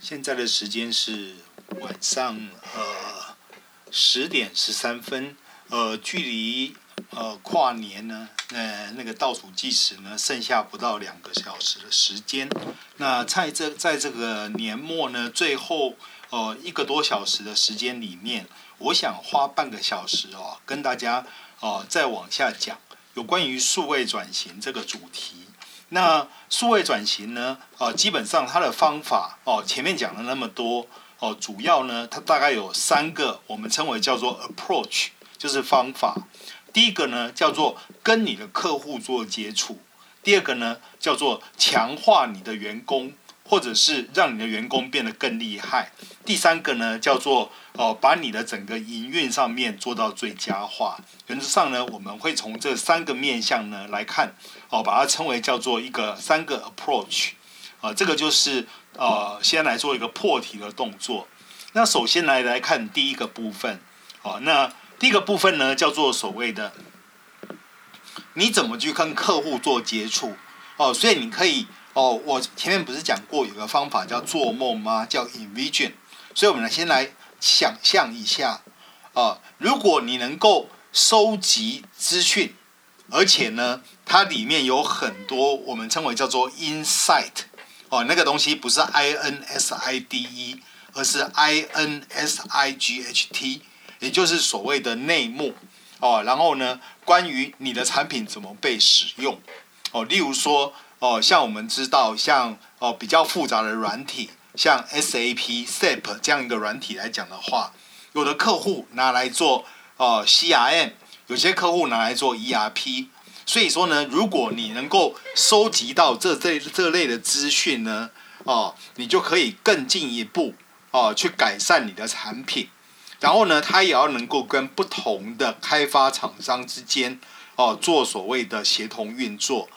现在的时间是晚上呃十点十三分，呃，距离呃跨年呢，呃那个倒数计时呢，剩下不到两个小时的时间。那在这在这个年末呢，最后呃一个多小时的时间里面，我想花半个小时哦，跟大家哦再往下讲有关于数位转型这个主题。那数位转型呢？哦，基本上它的方法哦，前面讲了那么多哦，主要呢，它大概有三个，我们称为叫做 approach，就是方法。第一个呢，叫做跟你的客户做接触；第二个呢，叫做强化你的员工。或者是让你的员工变得更厉害。第三个呢，叫做哦，把你的整个营运上面做到最佳化。原则上呢，我们会从这三个面向呢来看，哦，把它称为叫做一个三个 approach。啊，这个就是呃，先来做一个破题的动作。那首先来来看第一个部分。哦，那第一个部分呢，叫做所谓的你怎么去跟客户做接触。哦，所以你可以。哦，我前面不是讲过有个方法叫做梦吗？叫 envision。所以，我们来先来想象一下，啊，如果你能够收集资讯，而且呢，它里面有很多我们称为叫做 insight，哦，那个东西不是 i n s i d e，而是 i n s i g h t，也就是所谓的内幕，哦，然后呢，关于你的产品怎么被使用，哦，例如说。哦，像我们知道，像哦比较复杂的软体，像 SAP、SAP 这样一个软体来讲的话，有的客户拿来做哦 CRM，有些客户拿来做 ERP。所以说呢，如果你能够收集到这这这类的资讯呢，哦，你就可以更进一步哦去改善你的产品。然后呢，它也要能够跟不同的开发厂商之间哦做所谓的协同运作。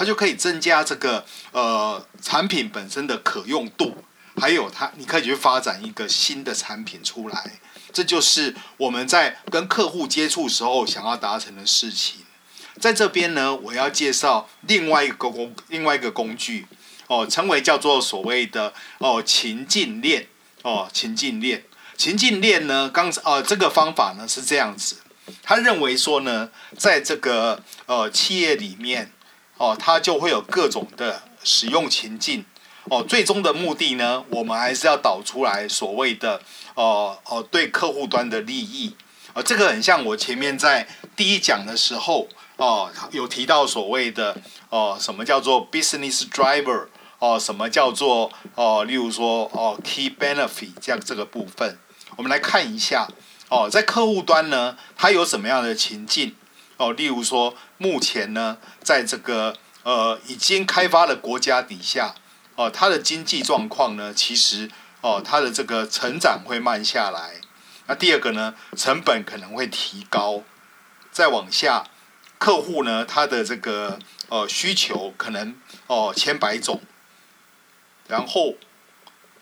它就可以增加这个呃产品本身的可用度，还有它你可以去发展一个新的产品出来，这就是我们在跟客户接触时候想要达成的事情。在这边呢，我要介绍另外一个工另外一个工具哦，称为叫做所谓的哦情境链哦情境链情境链呢，刚呃这个方法呢是这样子，他认为说呢，在这个呃企业里面。哦，它就会有各种的使用情境，哦，最终的目的呢，我们还是要导出来所谓的，哦哦，对客户端的利益，啊、哦，这个很像我前面在第一讲的时候，哦，有提到所谓的，哦，什么叫做 business driver，哦，什么叫做，哦，例如说，哦，key benefit 这样这个部分，我们来看一下，哦，在客户端呢，它有什么样的情境？哦，例如说，目前呢，在这个呃已经开发的国家底下，哦，它的经济状况呢，其实哦，它的这个成长会慢下来。那第二个呢，成本可能会提高。再往下，客户呢，他的这个呃需求可能哦千百种。然后，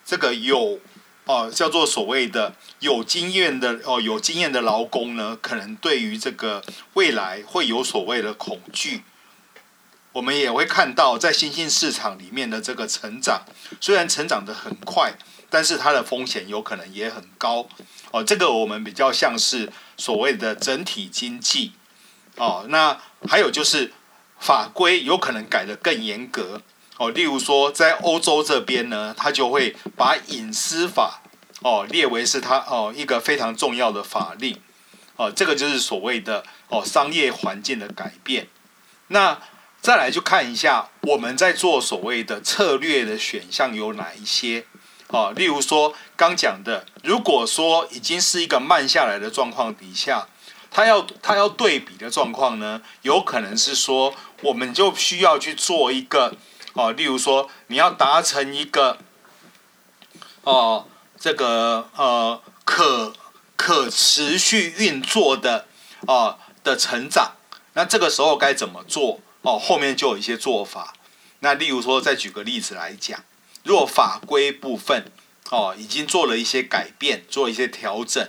这个有。哦，叫做所谓的有经验的哦，有经验的劳工呢，可能对于这个未来会有所谓的恐惧。我们也会看到，在新兴市场里面的这个成长，虽然成长得很快，但是它的风险有可能也很高。哦，这个我们比较像是所谓的整体经济。哦，那还有就是法规有可能改得更严格。哦，例如说，在欧洲这边呢，他就会把隐私法哦列为是他哦一个非常重要的法令，哦，这个就是所谓的哦商业环境的改变。那再来就看一下我们在做所谓的策略的选项有哪一些哦，例如说刚讲的，如果说已经是一个慢下来的状况底下，他要他要对比的状况呢，有可能是说我们就需要去做一个。哦，例如说，你要达成一个，哦，这个呃可可持续运作的哦的成长，那这个时候该怎么做？哦，后面就有一些做法。那例如说，再举个例子来讲，若法规部分哦已经做了一些改变，做一些调整，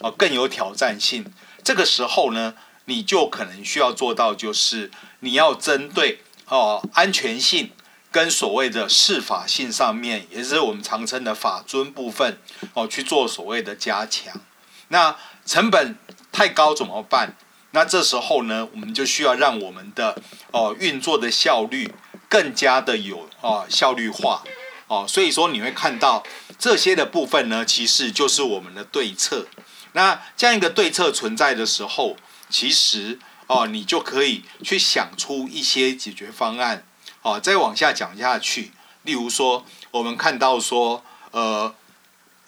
哦更有挑战性，这个时候呢，你就可能需要做到，就是你要针对哦安全性。跟所谓的适法性上面，也是我们常称的法尊部分哦，去做所谓的加强。那成本太高怎么办？那这时候呢，我们就需要让我们的哦运作的效率更加的有哦效率化哦。所以说你会看到这些的部分呢，其实就是我们的对策。那这样一个对策存在的时候，其实哦你就可以去想出一些解决方案。哦，再往下讲下去，例如说我们看到说呃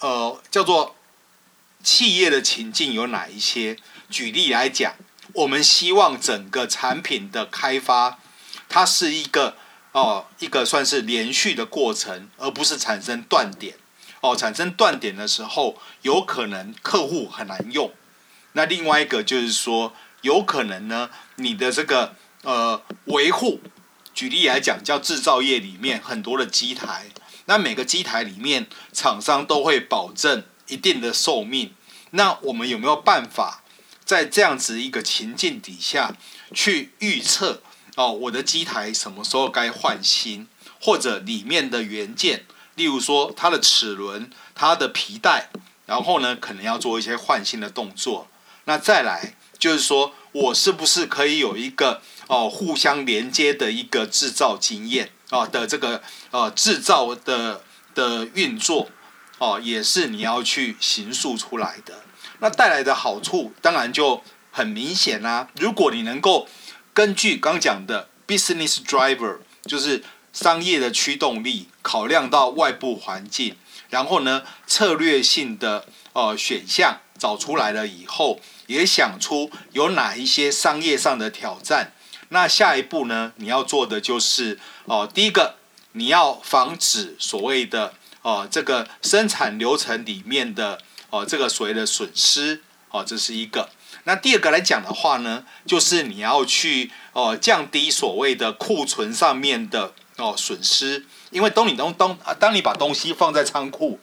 呃叫做企业的情境有哪一些？举例来讲。我们希望整个产品的开发，它是一个哦，一个算是连续的过程，而不是产生断点。哦，产生断点的时候，有可能客户很难用。那另外一个就是说，有可能呢，你的这个呃维护，举例来讲，叫制造业里面很多的机台，那每个机台里面厂商都会保证一定的寿命。那我们有没有办法？在这样子一个情境底下，去预测哦，我的机台什么时候该换新，或者里面的元件，例如说它的齿轮、它的皮带，然后呢，可能要做一些换新的动作。那再来就是说我是不是可以有一个哦互相连接的一个制造经验啊的这个呃制造的的运作哦，也是你要去形塑出来的。那带来的好处当然就很明显啦、如果你能够根据刚讲的 business driver，就是商业的驱动力，考量到外部环境，然后呢策略性的呃选项找出来了以后，也想出有哪一些商业上的挑战。那下一步呢，你要做的就是哦、第一个你要防止所谓的哦、这个生产流程里面的。哦，这个所谓的损失，哦，这是一个。那第二个来讲的话呢，就是你要去哦降低所谓的库存上面的哦损失，因为当你当当当你把东西放在仓库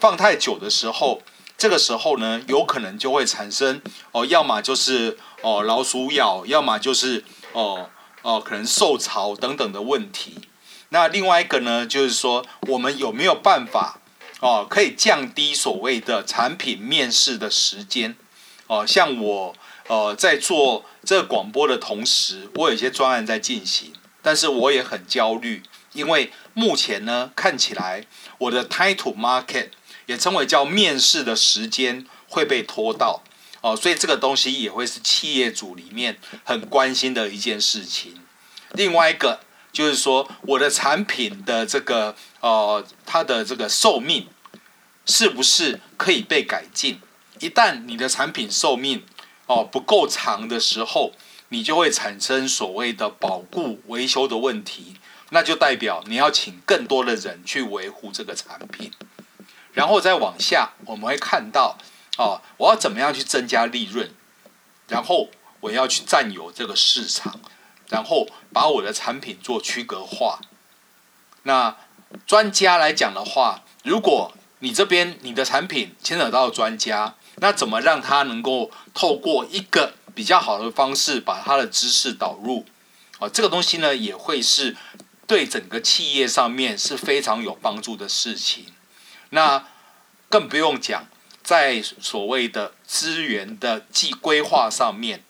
放太久的时候，这个时候呢，有可能就会产生哦，要么就是哦老鼠咬，要么就是哦哦可能受潮等等的问题。那另外一个呢，就是说我们有没有办法？哦，可以降低所谓的产品面世的时间。哦，像我呃在做这个广播的同时，我有些专案在进行，但是我也很焦虑，因为目前呢看起来我的 title market 也称为叫面试的时间会被拖到。哦，所以这个东西也会是企业主里面很关心的一件事情。另外一个。就是说，我的产品的这个呃，它的这个寿命是不是可以被改进？一旦你的产品寿命哦、不够长的时候，你就会产生所谓的保固维修的问题，那就代表你要请更多的人去维护这个产品。然后再往下，我们会看到哦、我要怎么样去增加利润？然后我要去占有这个市场。然后把我的产品做区隔化。那专家来讲的话，如果你这边你的产品牵扯到专家，那怎么让他能够透过一个比较好的方式把他的知识导入？啊，这个东西呢也会是对整个企业上面是非常有帮助的事情。那更不用讲，在所谓的资源的计规划上面。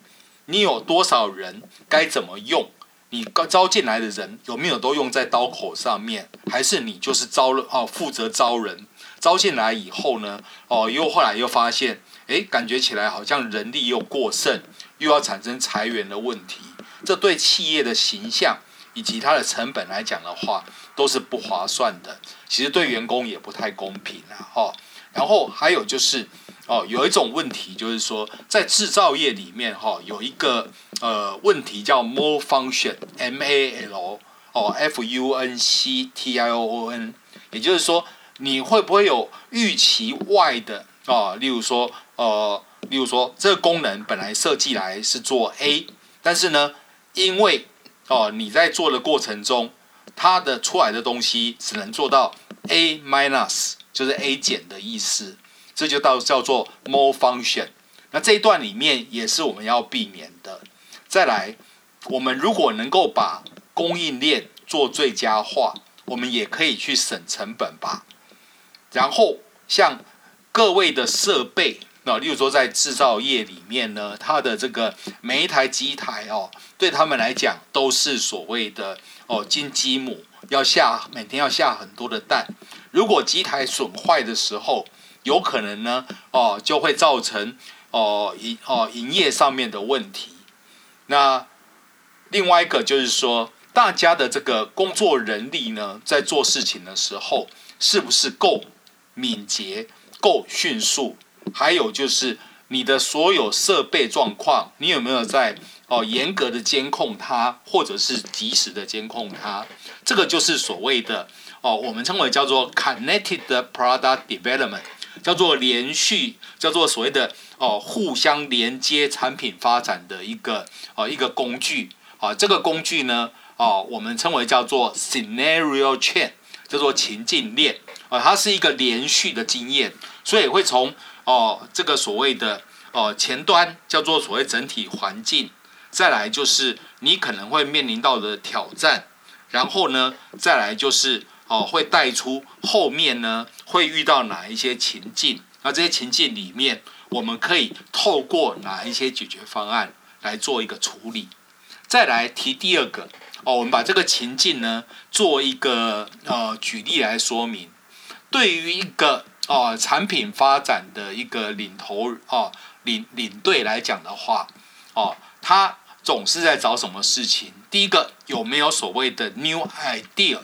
你有多少人？该怎么用？你招进来的人有没有都用在刀口上面？还是你就是招了哦，负责招人？招进来以后呢？哦，又后来又发现，诶，感觉起来好像人力又过剩，又要产生裁员的问题。这对企业的形象以及它的成本来讲的话，都是不划算的。其实对员工也不太公平啊！哈。然后还有就是。哦，有一种问题就是说，在制造业里面，哈，有一个呃问题叫 more function，M A L 哦，F U N C T I O O N，也就是说，你会不会有预期外的啊？例如说，呃，例如说，这个功能本来设计来是做 A，但是呢，因为哦你在做的过程中，它的出来的东西只能做到 A minus，就是 A 减的意思。这就到叫做 more function，那这一段里面也是我们要避免的。再来，我们如果能够把供应链做最佳化，我们也可以去省成本吧。然后像各位的设备，那例如说在制造业里面呢，它的这个每一台机台哦，对他们来讲都是所谓的哦金鸡母，要下每天要下很多的蛋。如果机台损坏的时候，有可能呢哦就会造成哦营哦营业上面的问题。那另外一个就是说，大家的这个工作人力呢，在做事情的时候，是不是够敏捷、够迅速？还有就是你的所有设备状况，你有没有在哦严格的监控它，或者是及时的监控它？这个就是所谓的哦，我们称为叫做 connected product development，叫做连续，叫做所谓的哦互相连接产品发展的一个哦一个工具啊。这个工具呢，哦我们称为叫做 scenario chain，叫做情境链啊，它是一个连续的经验，所以会从哦，这个所谓的哦前端叫做所谓整体环境，再来就是你可能会面临到的挑战，然后呢，再来就是哦会带出后面呢会遇到哪一些情境，那这些情境里面我们可以透过哪一些解决方案来做一个处理，再来提第二个哦，我们把这个情境呢做一个呃举例来说明，对于一个。哦，产品发展的一个领头哦，领领队来讲的话，哦，他总是在找什么事情？第一个有没有所谓的 new idea？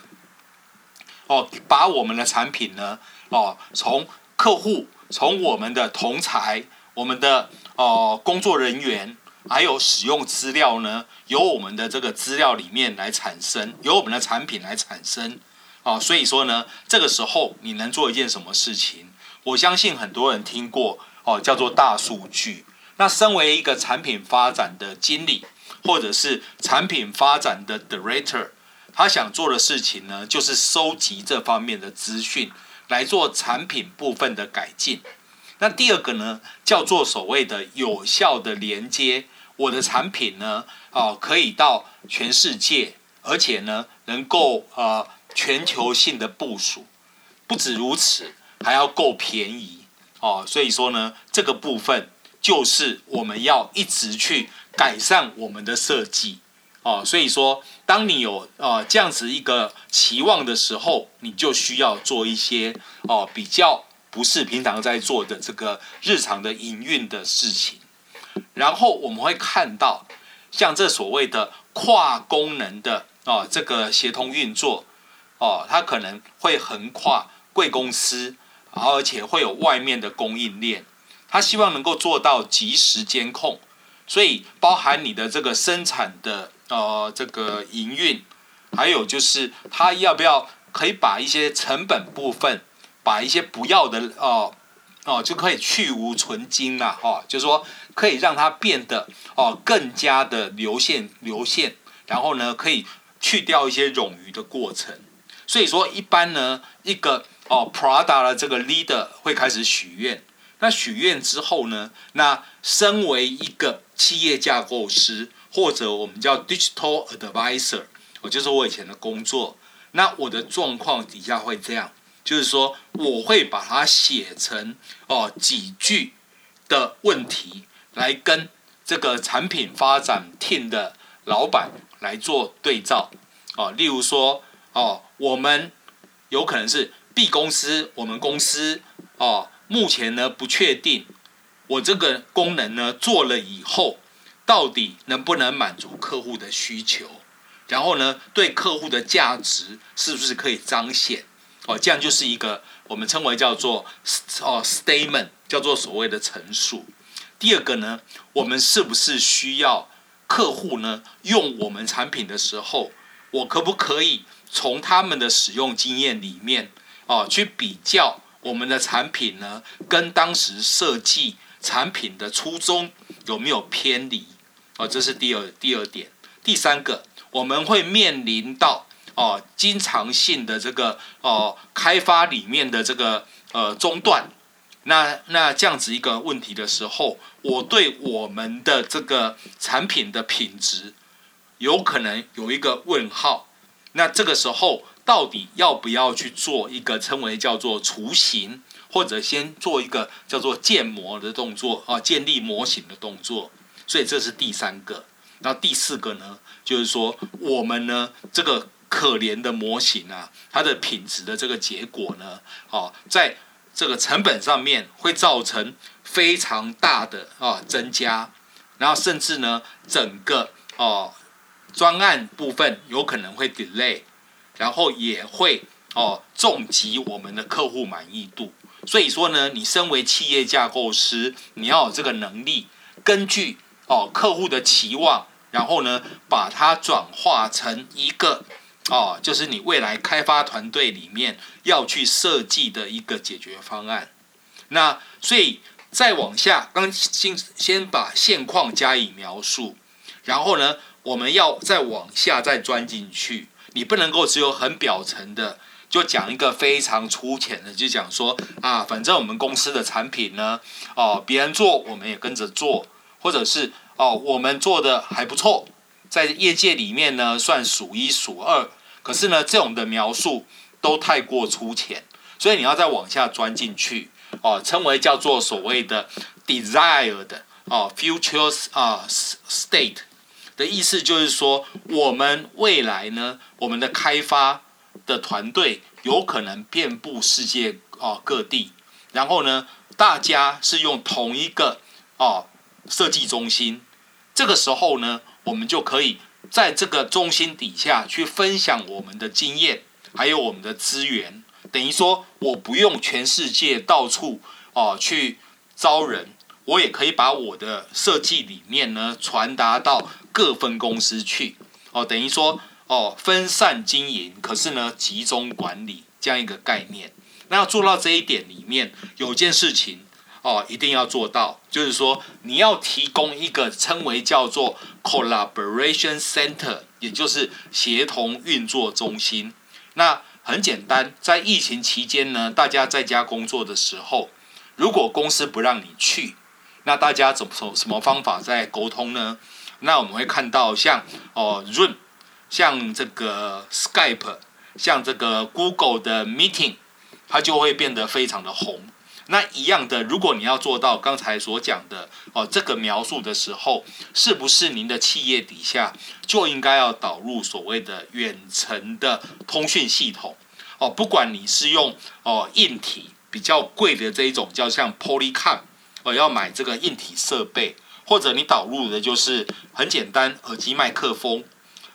哦，把我们的产品呢，哦，从客户、从我们的同才、我们的哦工作人员，还有使用资料呢，由我们的这个资料里面来产生，由我们的产品来产生。啊，所以说呢，这个时候你能做一件什么事情？我相信很多人听过哦，叫做大数据。那身为一个产品发展的经理，或者是产品发展的 director，他想做的事情呢，就是收集这方面的资讯，来做产品部分的改进。那第二个呢，叫做所谓的有效的连接，我的产品呢，哦，可以到全世界，而且呢，能够啊。呃全球性的部署，不止如此，还要够便宜哦。所以说呢，这个部分就是我们要一直去改善我们的设计哦。所以说，当你有呃这样子一个期望的时候，你就需要做一些哦比较不是平常在做的这个日常的营运的事情。然后我们会看到，像这所谓的跨功能的哦这个协同运作。哦，它可能会横跨贵公司，而且会有外面的供应链。他希望能够做到及时监控，所以包含你的这个生产的呃这个营运，还有就是他要不要可以把一些成本部分，把一些不要的哦哦就可以去无存菁了哈，就是说可以让它变得哦更加的流线流线，然后呢可以去掉一些冗余的过程。所以说，一般呢，一个哦，Prada 的这个 leader 会开始许愿。那许愿之后呢，那身为一个企业架构师，或者我们叫 digital advisor，我就是我以前的工作。那我的状况底下会这样，就是说，我会把它写成哦几句的问题，来跟这个产品发展 team 的老板来做对照。哦，例如说。哦，我们有可能是 B 公司，我们公司哦，目前呢不确定，我这个功能呢做了以后，到底能不能满足客户的需求？然后呢，对客户的价值是不是可以彰显？哦，这样就是一个我们称为叫做哦 statement，叫做所谓的陈述。第二个呢，我们是不是需要客户呢用我们产品的时候，我可不可以？从他们的使用经验里面，哦，去比较我们的产品呢，跟当时设计产品的初衷有没有偏离？哦，这是第二第二点。第三个，我们会面临到哦，经常性的这个哦，开发里面的这个呃中断。那那这样子一个问题的时候，我对我们的这个产品的品质有可能有一个问号。那这个时候到底要不要去做一个称为叫做雏形，或者先做一个叫做建模的动作啊，建立模型的动作？所以这是第三个。那第四个呢，就是说我们呢这个可怜的模型啊，它的品质的这个结果呢，哦，在这个成本上面会造成非常大的啊增加，然后甚至呢整个哦专案部分有可能会 delay，然后也会哦重击我们的客户满意度。所以说呢，你身为企业架构师，你要有这个能力，根据哦客户的期望。然后呢，把它转化成一个，哦，就是你未来开发团队里面要去设计的一个解决方案。那所以再往下，刚先先把现况加以描述，然后呢，我们要再往下再钻进去。你不能够只有很表层的，就讲一个非常粗浅的，就讲说啊，反正我们公司的产品呢，哦，别人做我们也跟着做，或者是。哦，我们做的还不错，在业界里面呢算数一数二。可是呢，这种的描述都太过粗浅，所以你要再往下钻进去哦，称为叫做所谓的 desired 哦 future 啊 state 的意思就是说，我们未来呢，我们的开发的团队有可能遍布世界哦各地，然后呢，大家是用同一个哦设计中心。这个时候呢，我们就可以在这个中心底下去分享我们的经验，还有我们的资源。等于说，我不用全世界到处哦去招人，我也可以把我的设计理念呢传达到各分公司去。哦，等于说哦分散经营，可是呢集中管理这样一个概念。那要做到这一点里面，有件事情。哦，一定要做到，就是说你要提供一个称为叫做 collaboration center，也就是协同运作中心。那很简单，在疫情期间呢，大家在家工作的时候，如果公司不让你去，那大家怎么什么方法在沟通呢？那我们会看到像哦润像这个 Skype，像这个 Google 的 Meeting，它就会变得非常的红。那一样的，如果你要做到刚才所讲的哦，这个描述的时候，是不是您的企业底下就应该要导入所谓的远程的通讯系统？哦，不管你是用哦硬体比较贵的这一种，叫像 Polycom，我要买这个硬体设备，或者你导入的就是很简单耳机麦克风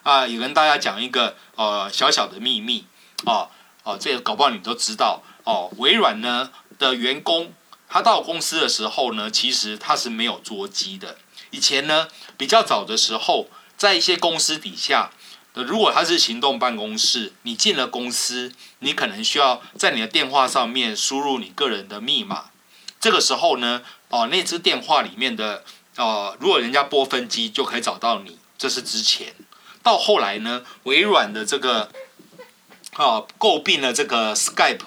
啊，也跟大家讲一个呃小小的秘密哦哦，这个搞不好你都知道哦，微软呢。的员工，他到公司的时候呢，其实他是没有桌机的。以前呢，比较早的时候，在一些公司底下，如果他是行动办公室，你进了公司，你可能需要在你的电话上面输入你个人的密码。这个时候呢，哦，那支电话里面的哦，如果人家拨分机就可以找到你。这是之前。到后来呢，微软的这个哦，诟病了这个 Skype，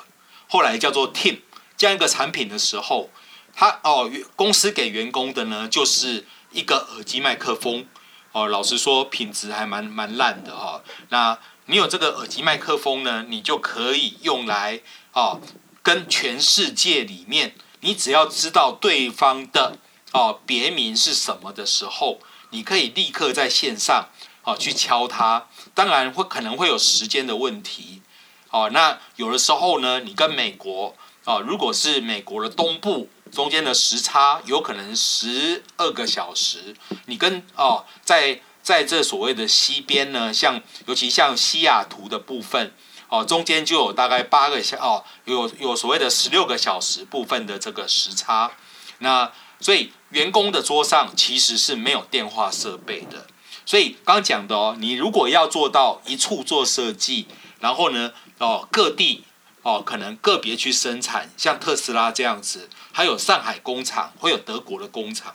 后来叫做 Team。这样一个产品的时候，他哦，公司给员工的呢，就是一个耳机麦克风哦。老实说，品质还蛮蛮烂的哈、哦。那你有这个耳机麦克风呢，你就可以用来哦，跟全世界里面，你只要知道对方的哦别名是什么的时候，你可以立刻在线上哦去敲它。当然会可能会有时间的问题哦。那有的时候呢，你跟美国。啊，如果是美国的东部，中间的时差有可能十二个小时。你跟哦，在在这所谓的西边呢，像尤其像西雅图的部分，哦，中间就有大概八个小哦，有有所谓的十六个小时部分的这个时差。那所以员工的桌上其实是没有电话设备的。所以刚讲的哦，你如果要做到一处做设计，然后呢，哦，各地。哦，可能个别去生产，像特斯拉这样子，还有上海工厂，会有德国的工厂。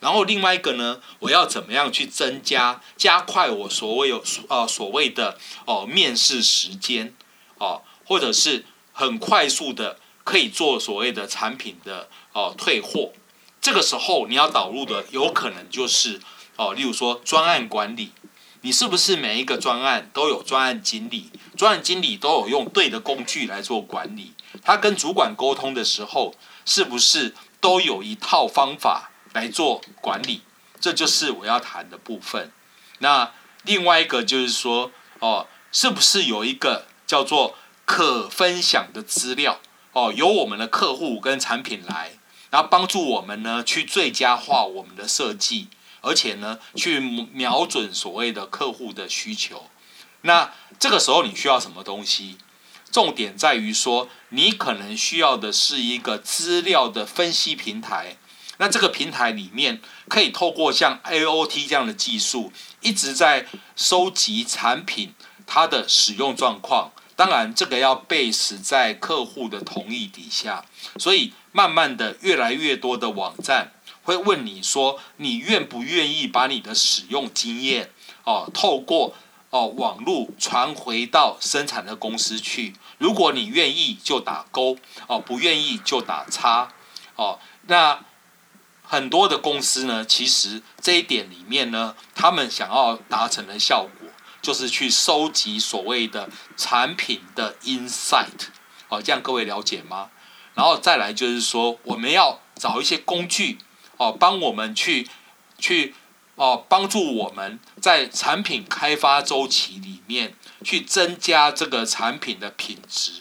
然后另外一个呢，我要怎么样去增加、加快我所谓有呃所谓的哦面试时间哦，或者是很快速的可以做所谓的产品的哦退货。这个时候你要导入的有可能就是哦，例如说专案管理。你是不是每一个专案都有专案经理？专案经理都有用对的工具来做管理？他跟主管沟通的时候，是不是都有一套方法来做管理？这就是我要谈的部分。那另外一个就是说，哦，是不是有一个叫做可分享的资料？哦，由我们的客户跟产品来，然后帮助我们呢去最佳化我们的设计。而且呢，去瞄准所谓的客户的需求。那这个时候你需要什么东西？重点在于说，你可能需要的是一个资料的分析平台。那这个平台里面可以透过像 A O T 这样的技术，一直在收集产品它的使用状况。当然，这个要 base 在客户的同意底下。所以，慢慢的，越来越多的网站。会问你说，你愿不愿意把你的使用经验哦，透过哦网络传回到生产的公司去？如果你愿意，就打勾哦；不愿意就打叉哦。那很多的公司呢，其实这一点里面呢，他们想要达成的效果，就是去收集所谓的产品的 insight 哦。这样各位了解吗？然后再来就是说，我们要找一些工具。哦，帮我们去去哦，帮助我们在产品开发周期里面去增加这个产品的品质，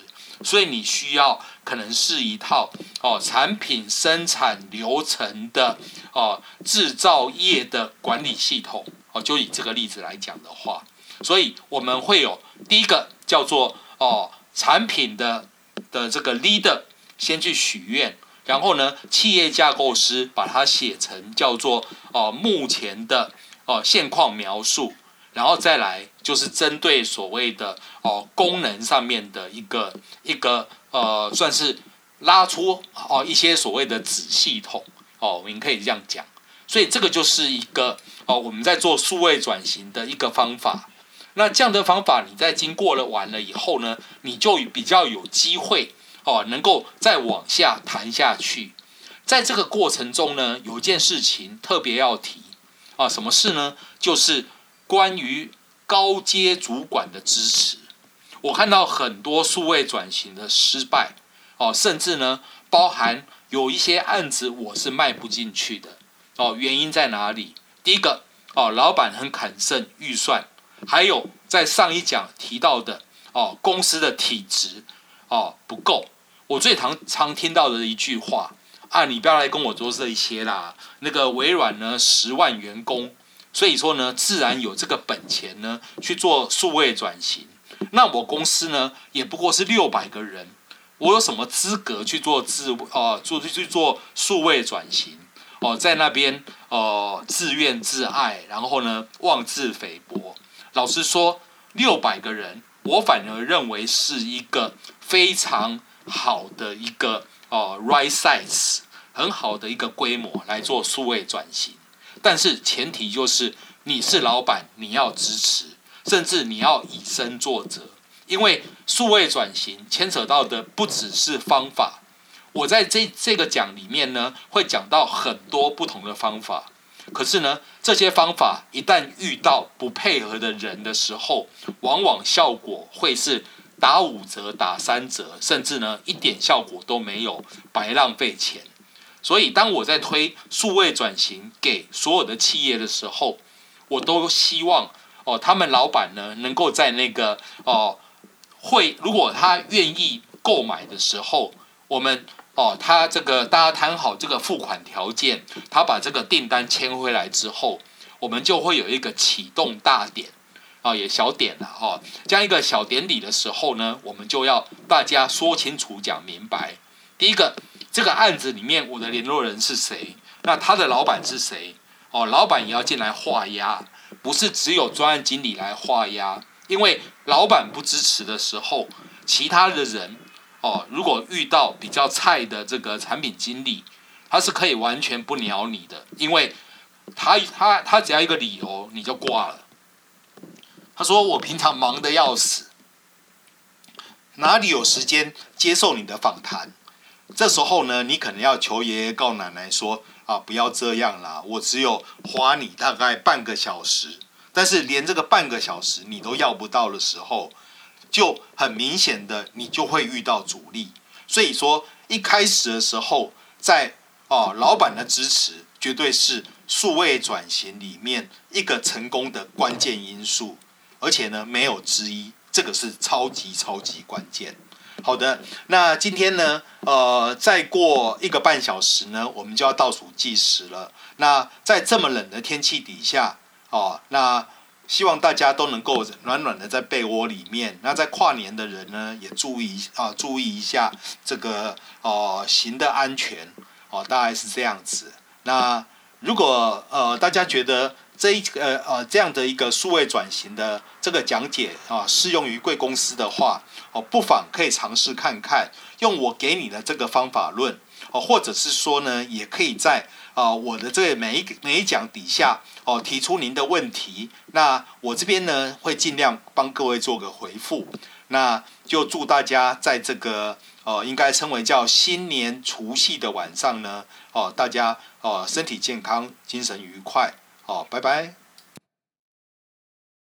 所以你需要可能是一套哦产品生产流程的哦制造业的管理系统哦，就以这个例子来讲的话，所以我们会有第一个叫做哦产品的的这个 leader 先去许愿。然后呢，企业架构师把它写成叫做哦、目前的哦、现况描述，然后再来就是针对所谓的哦、功能上面的一个一个呃算是拉出哦、一些所谓的子系统哦，我们可以这样讲。所以这个就是一个哦、我们在做数位转型的一个方法。那这样的方法，你在经过了完了以后呢，你就比较有机会。哦，能够再往下谈下去，在这个过程中呢，有一件事情特别要提啊，什么事呢？就是关于高阶主管的支持。我看到很多数位转型的失败，哦，甚至呢，包含有一些案子我是卖不进去的。哦，原因在哪里？第一个，哦，老板很砍剩预算，还有在上一讲提到的，哦，公司的体质，哦，不够。我最常常听到的一句话啊，你不要来跟我做这一些啦。那个微软呢，十万员工，所以说呢，自然有这个本钱呢去做数位转型。那我公司呢，也不过是六百个人，我有什么资格去做自哦做去做数位转型哦，在那边哦自怨自艾，然后呢妄自菲薄。老实说，六百个人，我反而认为是一个非常。好的一个哦，right size，很好的一个规模来做数位转型，但是前提就是你是老板，你要支持，甚至你要以身作则，因为数位转型牵扯到的不只是方法。我在这这个讲里面呢，会讲到很多不同的方法，可是呢，这些方法一旦遇到不配合的人的时候，往往效果会是。打五折，打三折，甚至呢一点效果都没有，白浪费钱。所以当我在推数位转型给所有的企业的时候，我都希望哦，他们老板呢能够在那个哦会，如果他愿意购买的时候，我们哦他这个大家谈好这个付款条件，他把这个订单签回来之后，我们就会有一个启动大典。啊，也小点了哈。这样一个小典礼的时候呢，我们就要大家说清楚、讲明白。第一个，这个案子里面我的联络人是谁？那他的老板是谁？哦，老板也要进来画押，不是只有专案经理来画押。因为老板不支持的时候，其他的人哦，如果遇到比较菜的这个产品经理，他是可以完全不鸟你的，因为他他他只要一个理由，你就挂了。他说：“我平常忙得要死，哪里有时间接受你的访谈？这时候呢，你可能要求爷爷告奶奶说：‘啊，不要这样啦，我只有花你大概半个小时。’但是连这个半个小时你都要不到的时候，就很明显的你就会遇到阻力。所以说一开始的时候，在哦老板的支持绝对是数位转型里面一个成功的关键因素，而且呢没有之一，这个是超级超级关键。好的，那今天呢，呃，再过一个半小时呢，我们就要倒数计时了。那在这么冷的天气底下，哦，那希望大家都能够暖暖的在被窝里面。那在跨年的人呢，也注意啊，注意一下这个哦行的安全哦，大概是这样子。那如果呃大家觉得，这一个呃这样的一个数位转型的这个讲解啊，适用于贵公司的话，哦，不妨可以尝试看看，用我给你的这个方法论，哦，或者是说呢，也可以在啊我的这个每一每一讲底下哦提出您的问题，那我这边呢会尽量帮各位做个回复，那就祝大家在这个哦应该称为叫新年除夕的晚上呢，哦大家哦身体健康，精神愉快。好，拜拜。